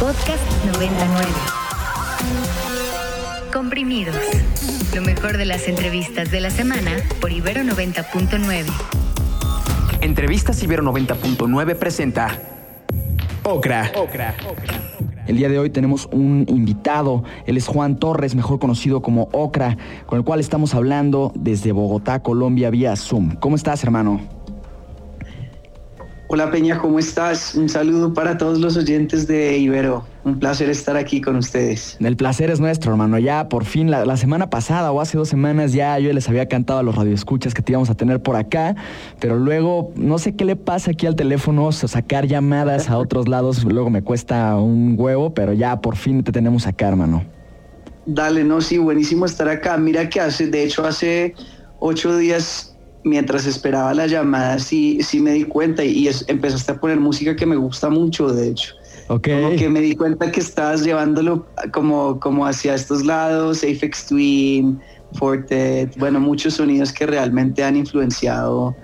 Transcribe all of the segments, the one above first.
Podcast 99. Comprimidos. Lo mejor de las entrevistas de la semana por Ibero 90.9. Entrevistas Ibero 90.9 presenta Ocra. Ocra. El día de hoy tenemos un invitado, él es Juan Torres, mejor conocido como Ocra, con el cual estamos hablando desde Bogotá, Colombia, vía Zoom. ¿Cómo estás, hermano? Hola Peña, ¿cómo estás? Un saludo para todos los oyentes de Ibero. Un placer estar aquí con ustedes. El placer es nuestro, hermano. Ya por fin, la, semana pasada o hace dos semanas ya yo les había cantado a los radioescuchas que te íbamos a tener por acá, pero luego no sé qué le pasa aquí al teléfono, sacar llamadas a otros lados, luego me cuesta un huevo, pero ya por fin te tenemos acá, hermano. Dale, no, sí, buenísimo estar acá. Mira que hace, de hecho, hace ocho días mientras esperaba la llamada sí, sí me di cuenta y, empezaste a poner música que me gusta mucho, de hecho. Okay. Como que me di cuenta que estabas llevándolo como, como hacia estos lados, Apex Twin, Fortet, bueno, muchos sonidos que realmente han influenciado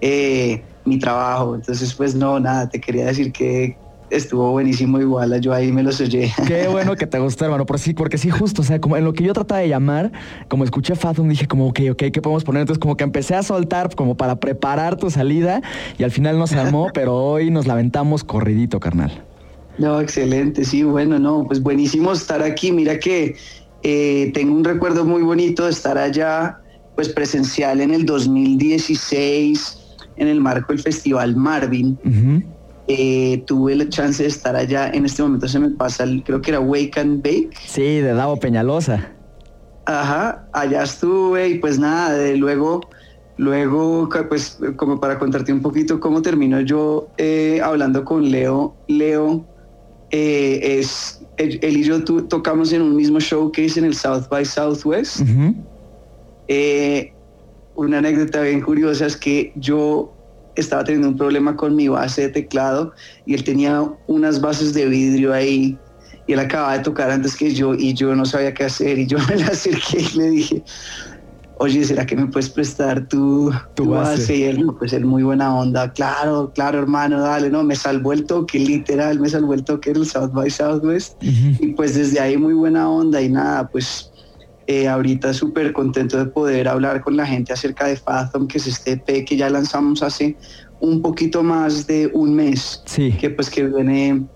eh, mi trabajo. Entonces, pues no, nada, te quería decir que, estuvo buenísimo igual, yo ahí me los oye. Qué bueno que te gustó, hermano, por sí, porque sí, justo, o sea, como en lo que yo trataba de llamar, como escuché Fathom, dije como, ok, ok, ¿qué podemos poner? Entonces como que empecé a soltar como para preparar tu salida y al final nos armó, pero hoy nos lamentamos corridito, carnal. No, excelente, sí, bueno, no, pues buenísimo estar aquí, mira que eh, tengo un recuerdo muy bonito de estar allá, pues presencial en el 2016, en el marco del Festival Marvin. Eh, tuve la chance de estar allá. En este momento se me pasa, creo que era Wake and Bake. Sí, de Davo Peñalosa. Ajá, allá estuve y pues nada, de luego, luego, pues como para contarte un poquito cómo termino yo eh, hablando con Leo. Leo eh, es, él, y yo tocamos en un mismo showcase en el South by Southwest. una anécdota bien curiosa es que yo estaba teniendo un problema con mi base de teclado y él tenía unas bases de vidrio ahí y él acababa de tocar antes que yo y yo no sabía qué hacer y yo me le acerqué y le dije, oye, ¿será que me puedes prestar tu, tu, base? Y él, pues él muy buena onda, claro, claro hermano, dale, no, me salvó el toque, literal, me salvó el toque del South by Southwest y pues desde ahí muy buena onda y nada, pues eh, ahorita súper contento de poder hablar con la gente acerca de Fathom, que es este EP que ya lanzamos hace un poquito más de un mes, sí. que pues que viene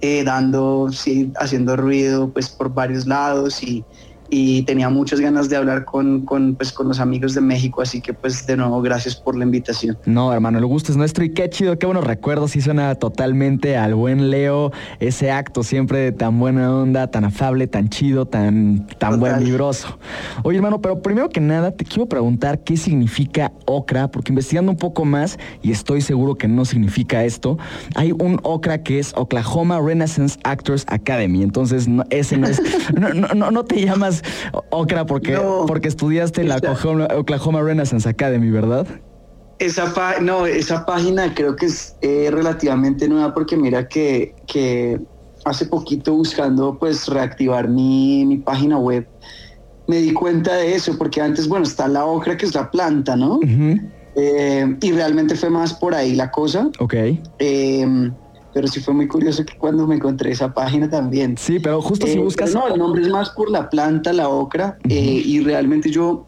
eh, dando, sí, haciendo ruido pues por varios lados y, y tenía muchas ganas de hablar con, con, pues, con los amigos de México, así que pues de nuevo gracias por la invitación. No, hermano, el gusto es nuestro y qué chido, qué buenos recuerdos, y suena totalmente al buen Leo, ese acto siempre de tan buena onda, tan afable, tan chido, tan, tan buen vibroso. Oye, hermano, pero primero que nada te quiero preguntar qué significa OCRA, porque investigando un poco más, y estoy seguro que no significa esto, hay un OCRA que es Oklahoma Renaissance Actors Academy, entonces ese no es, no, no, no te llamas Ocra porque, porque estudiaste la Oklahoma, Renaissance Academy, ¿verdad? Esa no, esa página creo que es eh, relativamente nueva porque mira que, que hace poquito buscando pues reactivar mi, mi, página web me di cuenta de eso porque antes, bueno, está la ocra que es la planta, ¿no? Eh, y realmente fue más por ahí la cosa. Ok. Eh, pero sí fue muy curioso que cuando me encontré esa página también. Sí, pero justo si eh, buscas... No, el nombre es más por la planta, la ocra, eh, y realmente yo,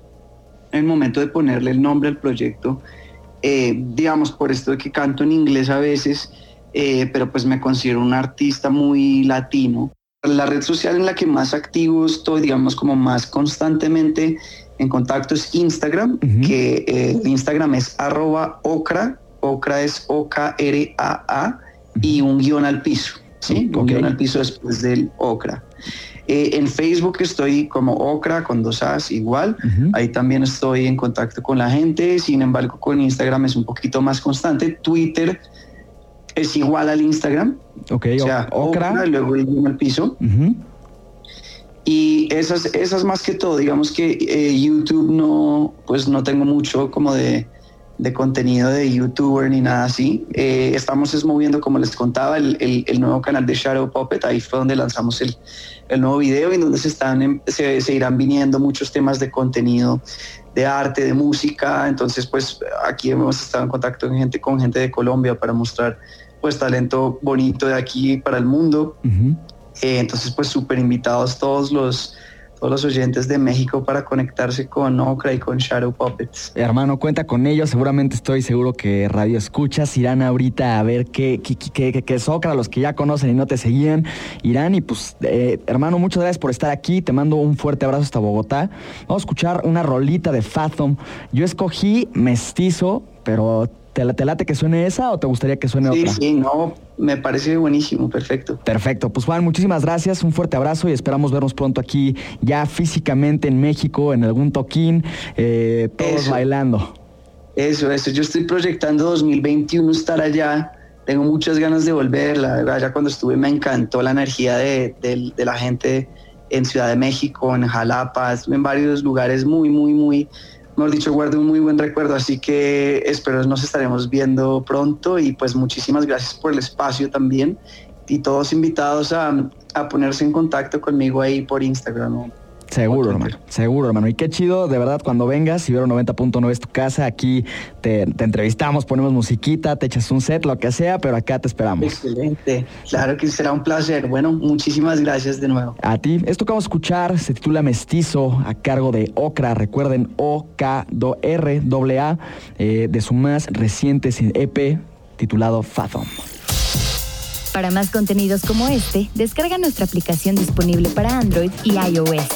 en el momento de ponerle el nombre al proyecto, eh, digamos, por esto de que canto en inglés a veces, pero pues me considero un artista muy latino. La red social en la que más activo estoy, digamos, como más constantemente en contacto es Instagram, que Instagram es arroba ocra, ocra es O-K-R-A-A, y un guion al piso, ¿sí? Un guion al piso después del Ocra. Eh, en Facebook estoy como Ocra con dos As igual. Ahí también estoy en contacto con la gente. Sin embargo, con Instagram es un poquito más constante. Twitter es igual al Instagram. Ok, o sea, Ocra. luego el guion al piso. Y esas, esas más que todo, digamos que eh, YouTube no, pues no tengo mucho como de, de contenido de youtuber ni nada así. Eh, estamos es moviendo, como les contaba, el, el, nuevo canal de Shadow Puppet. Ahí fue donde lanzamos el, el nuevo video y donde se, están, se, se, irán viniendo muchos temas de contenido, de arte, de música. Entonces, pues aquí hemos estado en contacto con gente, con gente de Colombia para mostrar pues talento bonito de aquí para el mundo. Eh, entonces, pues súper invitados todos los, todos los oyentes de México para conectarse con Okra y con Shadow Puppets. Hermano, cuenta con ellos. Seguramente estoy seguro que Radio Escuchas irán ahorita a ver qué, qué, qué, qué es Okra, los que ya conocen y no te seguían. Irán y pues, eh, hermano, muchas gracias por estar aquí. Te mando un fuerte abrazo hasta Bogotá. Vamos a escuchar una rolita de Fathom. Yo escogí Mestizo, pero ¿Te, late que suene esa o te gustaría que suene otra? Sí, sí, no, me parece buenísimo, perfecto. Perfecto, pues Juan, muchísimas gracias, un fuerte abrazo y esperamos vernos pronto aquí ya físicamente en México, en algún toquín, eh, todos bailando. Eso, eso, yo estoy proyectando 2021 estar allá, tengo muchas ganas de volver, la verdad, ya cuando estuve me encantó la energía de, de la gente en Ciudad de México, en Jalapa, en varios lugares muy, muy, muy mejor dicho, guardo un muy buen recuerdo, así que espero nos estaremos viendo pronto y pues muchísimas gracias por el espacio también y todos invitados a, a ponerse en contacto conmigo ahí por Instagram. Seguro, hermano. Seguro, hermano. Y qué chido, de verdad, cuando vengas, Ibero 90.9 es tu casa, aquí te, entrevistamos, ponemos musiquita, te echas un set, lo que sea, pero acá te esperamos. Excelente. Claro que será un placer. Bueno, muchísimas gracias de nuevo. A ti. Esto que vamos a escuchar se titula Mestizo, a cargo de Ocra. Recuerden, O-K-R-A, eh, de su más reciente EP titulado Fathom. Para más contenidos como este, descarga nuestra aplicación disponible para Android y iOS